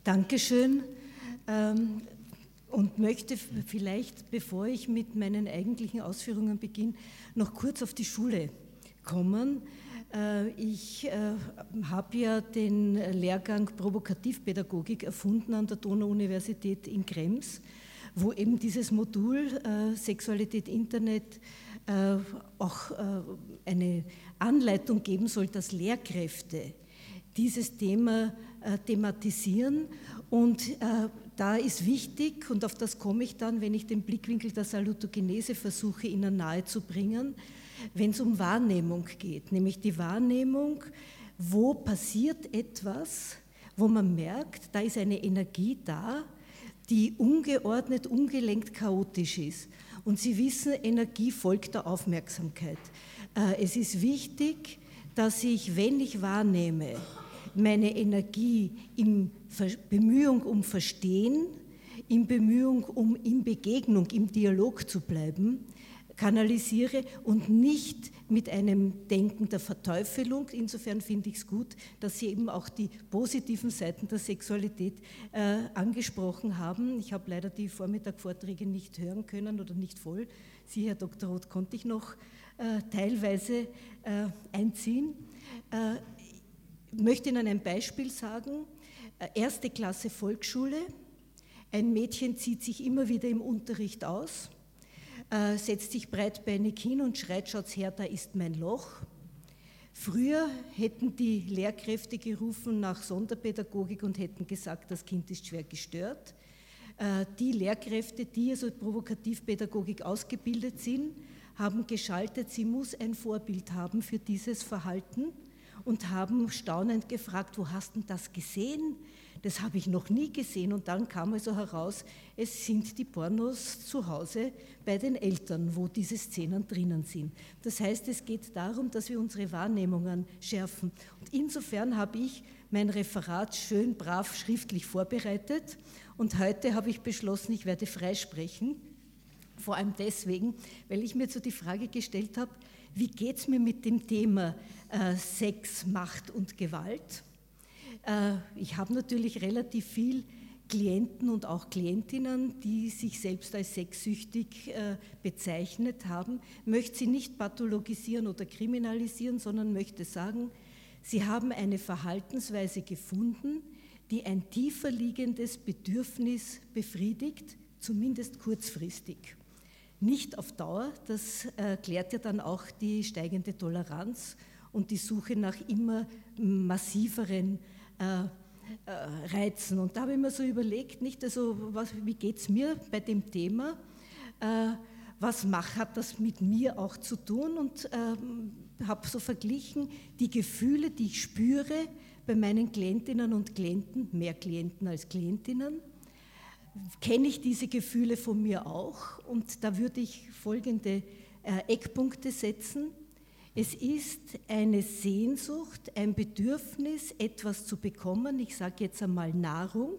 Dankeschön ähm, und möchte vielleicht, bevor ich mit meinen eigentlichen Ausführungen beginne, noch kurz auf die Schule kommen. Äh, ich äh, habe ja den Lehrgang Provokativpädagogik erfunden an der Donau-Universität in Krems, wo eben dieses Modul äh, Sexualität Internet auch eine Anleitung geben soll, dass Lehrkräfte dieses Thema thematisieren. Und da ist wichtig, und auf das komme ich dann, wenn ich den Blickwinkel der Salutogenese versuche, Ihnen nahezubringen, wenn es um Wahrnehmung geht, nämlich die Wahrnehmung, wo passiert etwas, wo man merkt, da ist eine Energie da, die ungeordnet, ungelenkt, chaotisch ist. Und Sie wissen, Energie folgt der Aufmerksamkeit. Äh, es ist wichtig, dass ich, wenn ich wahrnehme, meine Energie in Bemühung um Verstehen, in Bemühung um in Begegnung, im Dialog zu bleiben, kanalisiere und nicht mit einem Denken der Verteufelung. Insofern finde ich es gut, dass Sie eben auch die positiven Seiten der Sexualität äh, angesprochen haben. Ich habe leider die Vormittagvorträge nicht hören können oder nicht voll. Sie, Herr Dr. Roth, konnte ich noch äh, teilweise äh, einziehen. Möchte Ihnen ein Beispiel sagen. Äh, erste Klasse Volksschule. Ein Mädchen zieht sich immer wieder im Unterricht aus äh, setzt sich breitbeinig hin und schreit, schaut's her, da ist mein Loch. Früher hätten die Lehrkräfte gerufen nach Sonderpädagogik und hätten gesagt, das Kind ist schwer gestört. Äh, die Lehrkräfte, die also Provokativpädagogik ausgebildet sind, haben geschaltet, sie muss ein Vorbild haben für dieses Verhalten und haben staunend gefragt, wo hast du das gesehen? Das habe ich noch nie gesehen. Und dann kam also heraus, es sind die Pornos zu Hause bei den Eltern, wo diese Szenen drinnen sind. Das heißt, es geht darum, dass wir unsere Wahrnehmungen schärfen. Und insofern habe ich mein Referat schön brav schriftlich vorbereitet. Und heute habe ich beschlossen, ich werde freisprechen. Vor allem deswegen, weil ich mir so die Frage gestellt habe, wie geht es mir mit dem Thema äh, Sex, Macht und Gewalt? Äh, ich habe natürlich relativ viel Klienten und auch Klientinnen, die sich selbst als sexsüchtig äh, bezeichnet haben, möchte sie nicht pathologisieren oder kriminalisieren, sondern möchte sagen, sie haben eine Verhaltensweise gefunden, die ein tiefer liegendes Bedürfnis befriedigt, zumindest kurzfristig. Nicht auf Dauer, das erklärt ja dann auch die steigende Toleranz und die Suche nach immer massiveren äh, äh, reizen. Und da habe ich mir so überlegt, nicht, also was, wie geht es mir bei dem Thema? Äh, was macht, hat das mit mir auch zu tun? Und ähm, habe so verglichen, die Gefühle, die ich spüre bei meinen Klientinnen und Klienten, mehr Klienten als Klientinnen, kenne ich diese Gefühle von mir auch. Und da würde ich folgende äh, Eckpunkte setzen. Es ist eine Sehnsucht, ein Bedürfnis, etwas zu bekommen. Ich sage jetzt einmal Nahrung,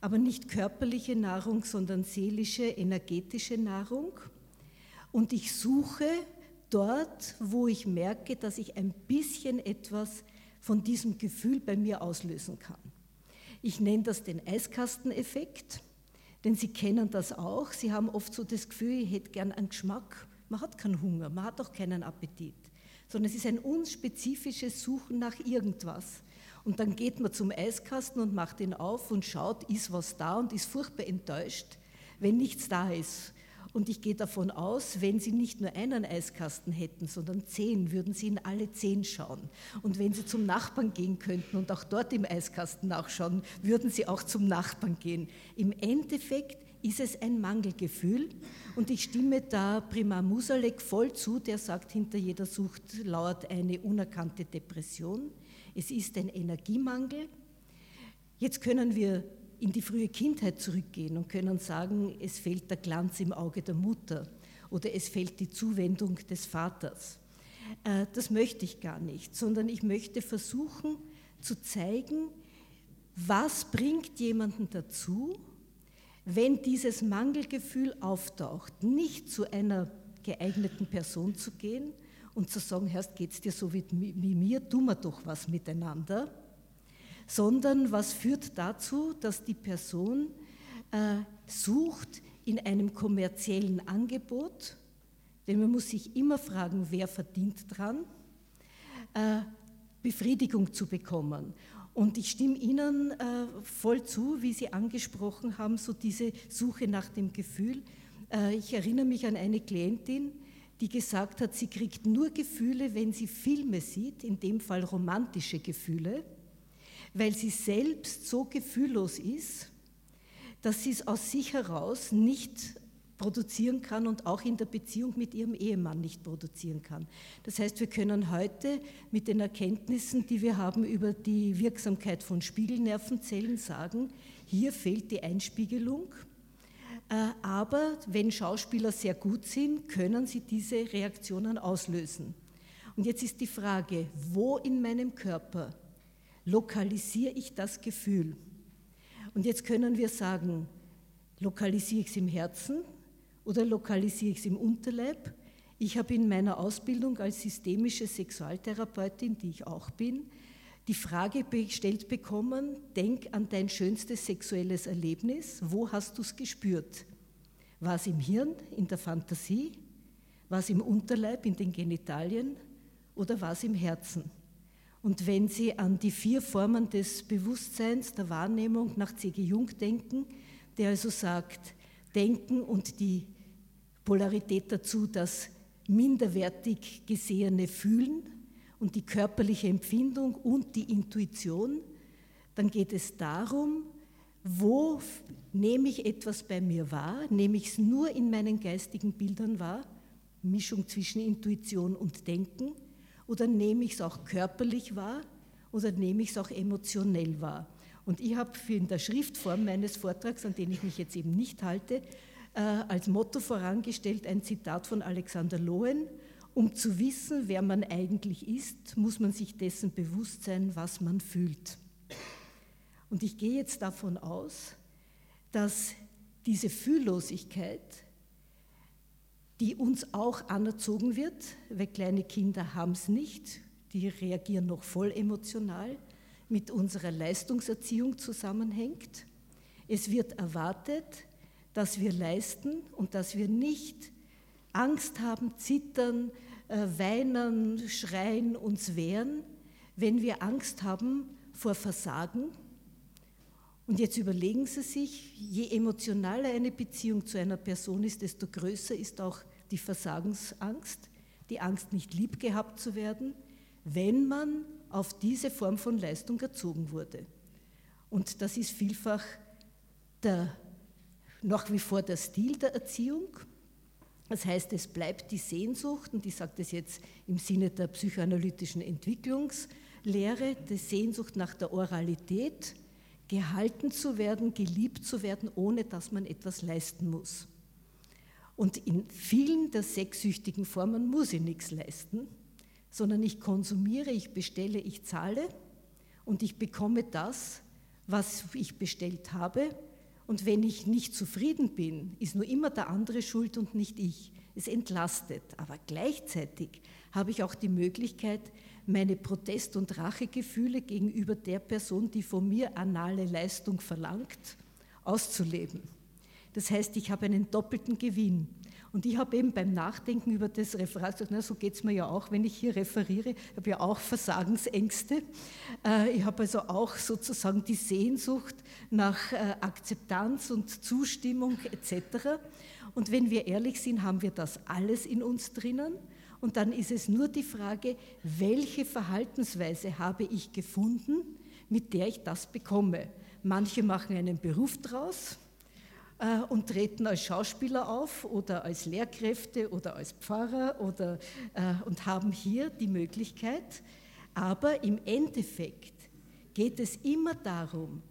aber nicht körperliche Nahrung, sondern seelische, energetische Nahrung. Und ich suche dort, wo ich merke, dass ich ein bisschen etwas von diesem Gefühl bei mir auslösen kann. Ich nenne das den Eiskasteneffekt, denn Sie kennen das auch. Sie haben oft so das Gefühl, ich hätte gern einen Geschmack man hat keinen Hunger, man hat auch keinen Appetit, sondern es ist ein unspezifisches Suchen nach irgendwas. Und dann geht man zum Eiskasten und macht ihn auf und schaut, ist was da und ist furchtbar enttäuscht, wenn nichts da ist. Und ich gehe davon aus, wenn Sie nicht nur einen Eiskasten hätten, sondern zehn, würden Sie in alle zehn schauen. Und wenn Sie zum Nachbarn gehen könnten und auch dort im Eiskasten nachschauen, würden Sie auch zum Nachbarn gehen. Im Endeffekt ist es ein Mangelgefühl. Und ich stimme da Prima Musalek voll zu, der sagt, hinter jeder Sucht lauert eine unerkannte Depression. Es ist ein Energiemangel. Jetzt können wir in die frühe Kindheit zurückgehen und können sagen, es fehlt der Glanz im Auge der Mutter oder es fehlt die Zuwendung des Vaters. Äh, das möchte ich gar nicht, sondern ich möchte versuchen zu zeigen, was bringt jemanden dazu, wenn dieses Mangelgefühl auftaucht, nicht zu einer geeigneten Person zu gehen und zu sagen, Herrst, geht es dir so wie, wie mir, tun wir doch was miteinander, sondern was führt dazu, dass die Person äh, sucht in einem kommerziellen Angebot, denn man muss sich immer fragen, wer verdient dran, äh, Befriedigung zu bekommen. Und ich stimme Ihnen äh, voll zu, wie Sie angesprochen haben, so diese Suche nach dem Gefühl. Äh, ich erinnere mich an eine Klientin, die gesagt hat, sie kriegt nur Gefühle, wenn sie Filme sieht, in dem Fall romantische Gefühle, weil sie selbst so gefühllos ist, dass sie es aus sich heraus nicht produzieren kann und auch in der Beziehung mit ihrem Ehemann nicht produzieren kann. Das heißt, wir können heute mit den Erkenntnissen, die wir haben über die Wirksamkeit von Spiegelnervenzellen sagen, hier fehlt die Einspiegelung. Äh, aber wenn Schauspieler sehr gut sind, können sie diese Reaktionen auslösen. Und jetzt ist die Frage, wo in meinem Körper lokalisiere ich das Gefühl? Und jetzt können wir sagen, lokalisiere ich es im Herzen, oder lokalisiere ich es im Unterleib? Ich habe in meiner Ausbildung als systemische Sexualtherapeutin, die ich auch bin, die Frage gestellt bekommen, denk an dein schönstes sexuelles Erlebnis, wo hast du es gespürt? War es im Hirn, in der Fantasie? War es im Unterleib, in den Genitalien? Oder war es im Herzen? Und wenn Sie an die vier Formen des Bewusstseins, der Wahrnehmung nach C.G. Jung denken, der also sagt, Denken und die Polarität dazu, das minderwertig gesehene Fühlen und die körperliche Empfindung und die Intuition, dann geht es darum, wo nehme ich etwas bei mir wahr, nehme ich es nur in meinen geistigen Bildern wahr, Mischung zwischen Intuition und Denken, oder nehme ich es auch körperlich wahr oder nehme ich es auch emotionell wahr. Und ich habe in der Schriftform meines Vortrags, an den ich mich jetzt eben nicht halte, äh, als Motto vorangestellt ein Zitat von Alexander Lohen. Um zu wissen, wer man eigentlich ist, muss man sich dessen bewusst sein, was man fühlt. Und ich gehe jetzt davon aus, dass diese Fühllosigkeit, die uns auch anerzogen wird, weil kleine Kinder haben es nicht, die reagieren noch voll emotional, mit unserer Leistungserziehung zusammenhängt. Es wird erwartet, dass wir leisten und dass wir nicht Angst haben, zittern, äh, weinen, schreien, uns wehren, wenn wir Angst haben vor Versagen. Und jetzt überlegen Sie sich, je emotionaler eine Beziehung zu einer Person ist, desto größer ist auch die Versagensangst, die Angst, nicht lieb gehabt zu werden, wenn man auf diese Form von Leistung erzogen wurde. Und das ist vielfach der nach wie vor der Stil der Erziehung. Das heißt, es bleibt die Sehnsucht, und ich sage das jetzt im Sinne der psychoanalytischen Entwicklungslehre, die Sehnsucht nach der Oralität, gehalten zu werden, geliebt zu werden, ohne dass man etwas leisten muss. Und in vielen der sexsüchtigen Formen muss ich nichts leisten, sondern ich konsumiere, ich bestelle, ich zahle und ich bekomme das, was ich bestellt habe und wenn ich nicht zufrieden bin, ist nur immer der andere schuld und nicht ich. Es entlastet. Aber gleichzeitig habe ich auch die Möglichkeit, meine Protest- und Rachegefühle gegenüber der Person, die von mir anale Leistung verlangt, auszuleben. Das heißt, ich habe einen doppelten Gewinn. Und ich habe eben beim Nachdenken über das Referat gesagt, na, so geht es mir ja auch, wenn ich hier referiere, ich habe ja auch Versagensängste. Äh, ich habe also auch sozusagen die Sehnsucht nach äh, Akzeptanz und Zustimmung etc. Und wenn wir ehrlich sind, haben wir das alles in uns drinnen. Und dann ist es nur die Frage, welche Verhaltensweise habe ich gefunden, mit der ich das bekomme. Manche machen einen Beruf draus, und treten als Schauspieler auf oder als Lehrkräfte oder als Pfarrer oder, äh, und haben hier die Möglichkeit. Aber im Endeffekt geht es immer darum,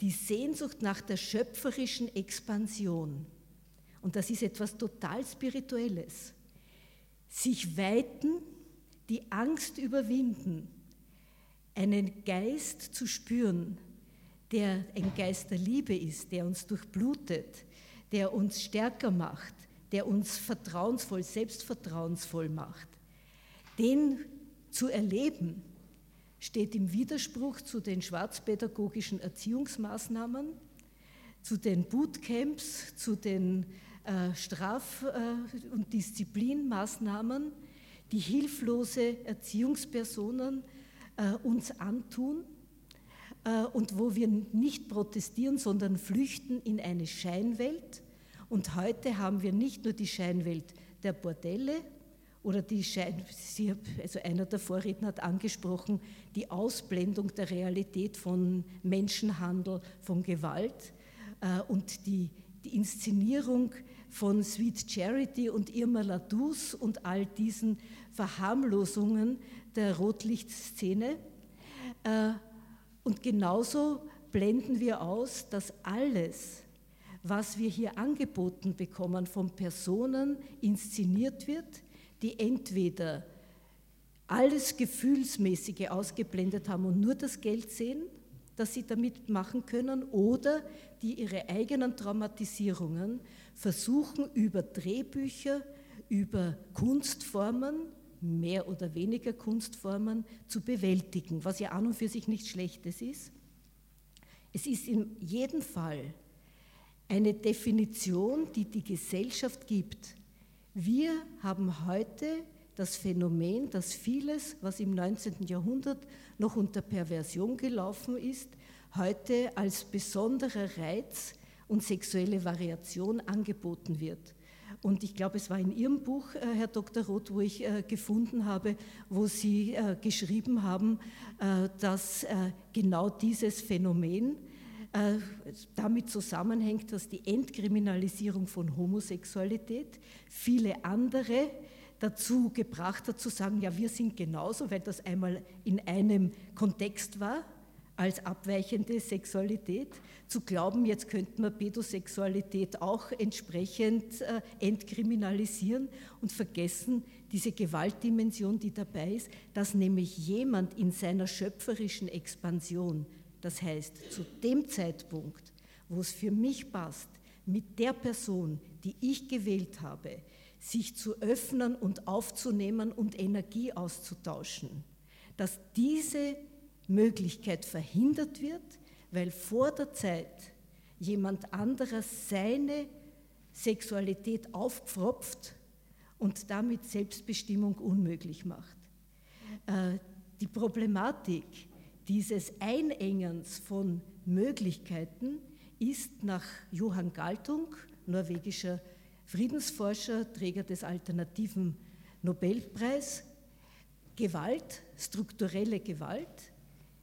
die Sehnsucht nach der schöpferischen Expansion. Und das ist etwas total Spirituelles. Sich weiten, die Angst überwinden, einen Geist zu spüren, der ein Geist der Liebe ist, der uns durchblutet, der uns stärker macht, der uns vertrauensvoll, selbstvertrauensvoll macht, den zu erleben, steht im Widerspruch zu den schwarzpädagogischen Erziehungsmaßnahmen, zu den Bootcamps, zu den äh, Straf- äh, und Disziplinmaßnahmen, die hilflose Erziehungspersonen äh, uns antun und wo wir nicht protestieren, sondern flüchten in eine Scheinwelt. Und heute haben wir nicht nur die Scheinwelt der Bordelle oder die Schein, also einer der Vorredner hat angesprochen, die Ausblendung der Realität von Menschenhandel, von Gewalt äh, und die, die Inszenierung von Sweet Charity und Irma Ladus und all diesen Verharmlosungen der Rotlichtszene. Und genauso blenden wir aus, dass alles, was wir hier angeboten bekommen, von Personen inszeniert wird, die entweder alles Gefühlsmäßige ausgeblendet haben und nur das Geld sehen, das sie damit machen können, oder die ihre eigenen Traumatisierungen versuchen über Drehbücher, über Kunstformen, mehr oder weniger Kunstformen zu bewältigen, was ja an und für sich nichts Schlechtes ist. Es ist in jedem Fall eine Definition, die die Gesellschaft gibt. Wir haben heute das Phänomen, dass vieles, was im 19. Jahrhundert noch unter Perversion gelaufen ist, heute als besonderer Reiz und sexuelle Variation angeboten wird. Und ich glaube, es war in Ihrem Buch, äh, Herr Dr. Roth, wo ich äh, gefunden habe, wo Sie äh, geschrieben haben, dass genau dieses Phänomen damit zusammenhängt, dass die Entkriminalisierung von Homosexualität viele andere dazu gebracht hat zu sagen, ja, wir sind genauso, weil das einmal in einem Kontext war als abweichende Sexualität, zu glauben, jetzt könnten wir Pädosexualität auch entsprechend äh, entkriminalisieren und vergessen diese Gewaltdimension, die dabei ist, dass nämlich jemand in seiner schöpferischen Expansion, das heißt zu dem Zeitpunkt, wo es für mich passt, mit der Person, die ich gewählt habe, sich zu öffnen und aufzunehmen und Energie auszutauschen, dass diese Möglichkeit verhindert wird, weil vor der Zeit jemand anderer seine Sexualität aufpfropft und damit Selbstbestimmung unmöglich macht. Äh, die Problematik dieses Einengens von Möglichkeiten ist nach Johann Galtung, norwegischer Friedensforscher, Träger des alternativen Nobelpreis, Gewalt, strukturelle Gewalt,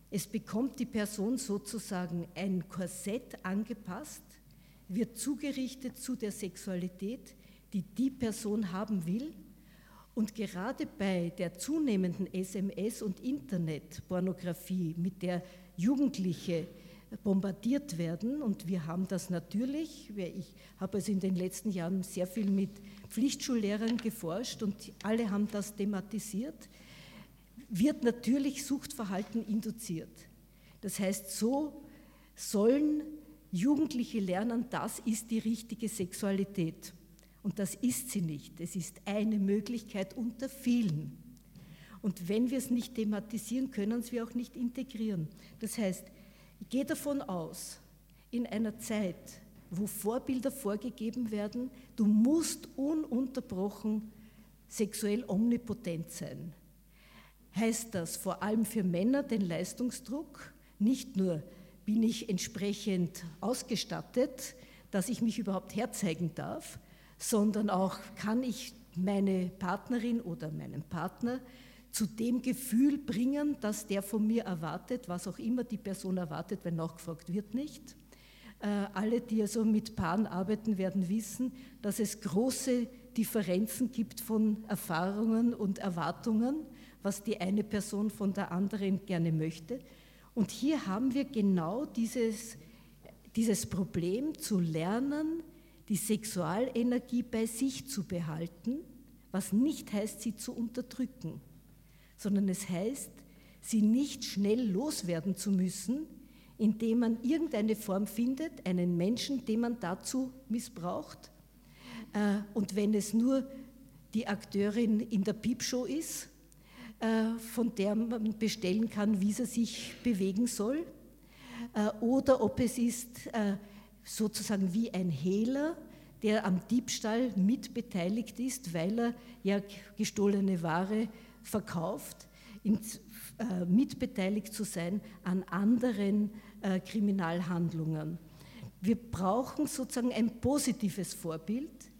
es bekommt die Person sozusagen ein Korsett angepasst, wird zugerichtet zu der Sexualität, die die Person haben will. Und gerade bei der zunehmenden SMS- und Internetpornografie, mit der Jugendliche bombardiert werden, und wir haben das natürlich, ich habe also in den letzten Jahren sehr viel mit Pflichtschullehrern geforscht und alle haben das thematisiert, wird natürlich Suchtverhalten induziert. Das heißt, so sollen Jugendliche lernen, das ist die richtige Sexualität. Und das ist sie nicht. Es ist eine Möglichkeit unter vielen. Und wenn wir es nicht thematisieren, können wir auch nicht integrieren. Das heißt, ich gehe davon aus, in einer Zeit, wo Vorbilder vorgegeben werden, du musst ununterbrochen sexuell omnipotent sein heißt das vor allem für Männer den Leistungsdruck. Nicht nur bin ich entsprechend ausgestattet, dass ich mich überhaupt herzeigen darf, sondern auch kann ich meine Partnerin oder meinen Partner zu dem Gefühl bringen, dass der von mir erwartet, was auch immer die Person erwartet, wenn nachgefragt wird nicht. Äh, alle, die also mit Paaren arbeiten, werden wissen, dass es große Differenzen gibt von Erfahrungen und Erwartungen was die eine Person von der anderen gerne möchte. Und hier haben wir genau dieses, dieses Problem zu lernen, die Sexualenergie bei sich zu behalten, was nicht heißt, sie zu unterdrücken, sondern es heißt, sie nicht schnell loswerden zu müssen, indem man irgendeine Form findet, einen Menschen, den man dazu missbraucht. Äh, und wenn es nur die Akteurin in der Piepshow ist, von der man bestellen kann, wie sie sich bewegen soll, äh, oder ob es ist äh, sozusagen wie ein Hehler, der am Diebstahl mitbeteiligt ist, weil er ja gestohlene Ware verkauft, mitbeteiligt zu sein an anderen Kriminalhandlungen. Wir brauchen sozusagen ein positives Vorbild,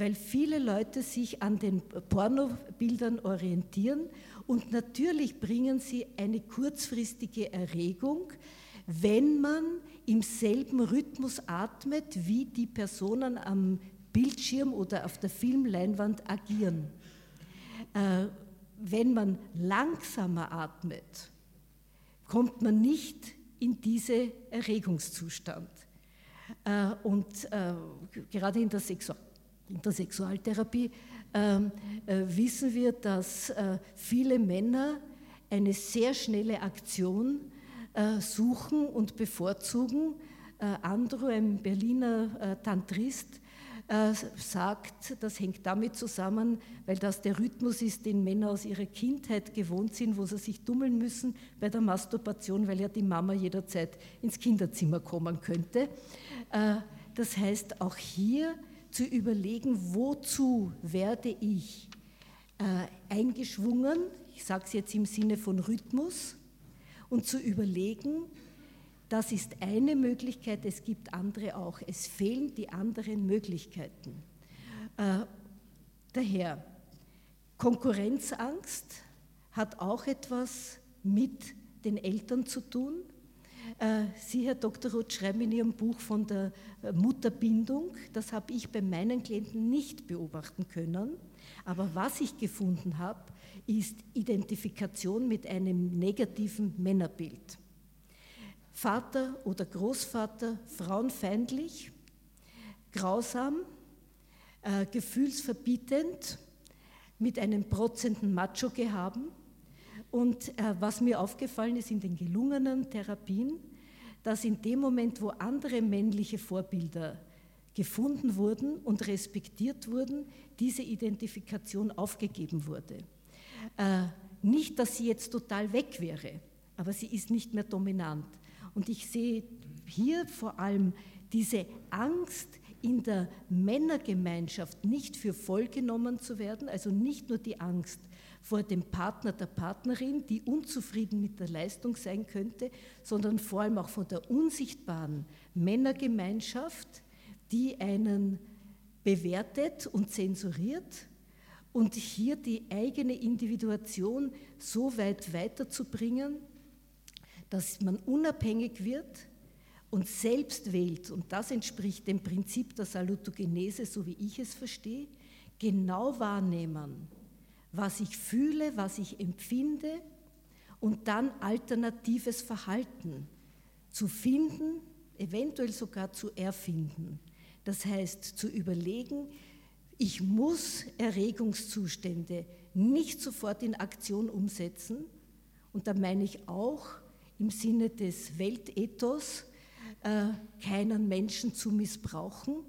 weil viele Leute sich an den Pornobildern orientieren und natürlich bringen sie eine kurzfristige Erregung, wenn man im selben Rhythmus atmet, wie die Personen am Bildschirm oder auf der Filmleinwand agieren. Äh, wenn man langsamer atmet, kommt man nicht in diesen Erregungszustand. Äh, und äh, gerade in der, Sexu in der Sexualtherapie ähm, äh, wissen wir, dass äh, viele Männer eine sehr schnelle Aktion äh, suchen und bevorzugen. Andrew, ein Berliner Tantrist, sagt, das hängt damit zusammen, weil das der Rhythmus ist, den Männer aus ihrer Kindheit gewohnt sind, wo sie sich dummeln müssen bei der Masturbation, weil ja die Mama jederzeit ins Kinderzimmer kommen könnte. Das heißt, auch hier zu überlegen, wozu werde ich äh, eingeschwungen, ich sage es jetzt im Sinne von Rhythmus, und zu überlegen, das ist eine Möglichkeit, es gibt andere auch. Es fehlen die anderen Möglichkeiten. Äh, daher, Konkurrenzangst hat auch etwas mit den Eltern zu tun. Äh, Sie, Herr Dr. Roth, schreiben in Ihrem Buch von der äh, Mutterbindung. Das habe ich bei meinen Klienten nicht beobachten können. Aber was ich gefunden habe, ist Identifikation mit einem negativen Männerbild. Vater oder Großvater frauenfeindlich, grausam, äh, gefühlsverbietend, mit einem protzenden Macho-Gehaben. Und äh, was mir aufgefallen ist in den gelungenen Therapien, dass in dem Moment, wo andere männliche Vorbilder gefunden wurden und respektiert wurden, diese Identifikation aufgegeben wurde. Äh, nicht, dass sie jetzt total weg wäre, aber sie ist nicht mehr dominant. Und ich sehe hier vor allem diese Angst in der Männergemeinschaft nicht für vollgenommen zu werden, also nicht nur die Angst vor dem Partner, der Partnerin, die unzufrieden mit der Leistung sein könnte, sondern vor allem auch von der unsichtbaren Männergemeinschaft, die einen bewertet und zensuriert und hier die eigene Individuation so weit weiterzubringen, dass man unabhängig wird und selbst wählt, und das entspricht dem Prinzip der Salutogenese, so wie ich es verstehe, genau wahrnehmen, was ich fühle, was ich empfinde und dann alternatives Verhalten zu finden, eventuell sogar zu erfinden. Das heißt, zu überlegen, ich muss Erregungszustände nicht sofort in Aktion umsetzen. Und da meine ich auch im Sinne des Weltethos, äh, keinen Menschen zu missbrauchen,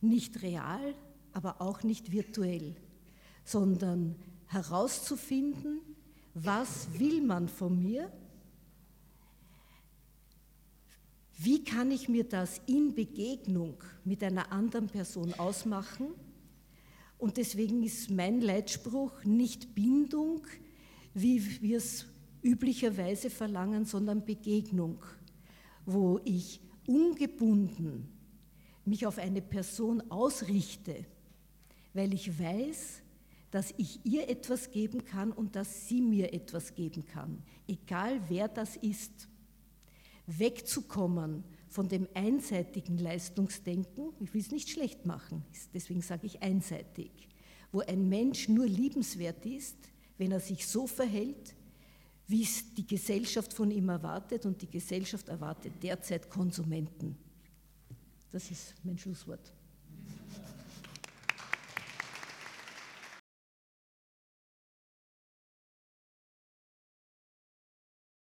nicht real, aber auch nicht virtuell sondern herauszufinden, was will man von mir, wie kann ich mir das in Begegnung mit einer anderen Person ausmachen. Und deswegen ist mein Leitspruch nicht Bindung, wie wir es üblicherweise verlangen, sondern Begegnung, wo ich ungebunden mich auf eine Person ausrichte, weil ich weiß, dass ich ihr etwas geben kann und dass sie mir etwas geben kann, egal wer das ist. Wegzukommen von dem einseitigen Leistungsdenken, ich will es nicht schlecht machen, deswegen sage ich einseitig, wo ein Mensch nur liebenswert ist, wenn er sich so verhält, wie es die Gesellschaft von ihm erwartet und die Gesellschaft erwartet derzeit Konsumenten. Das ist mein Schlusswort.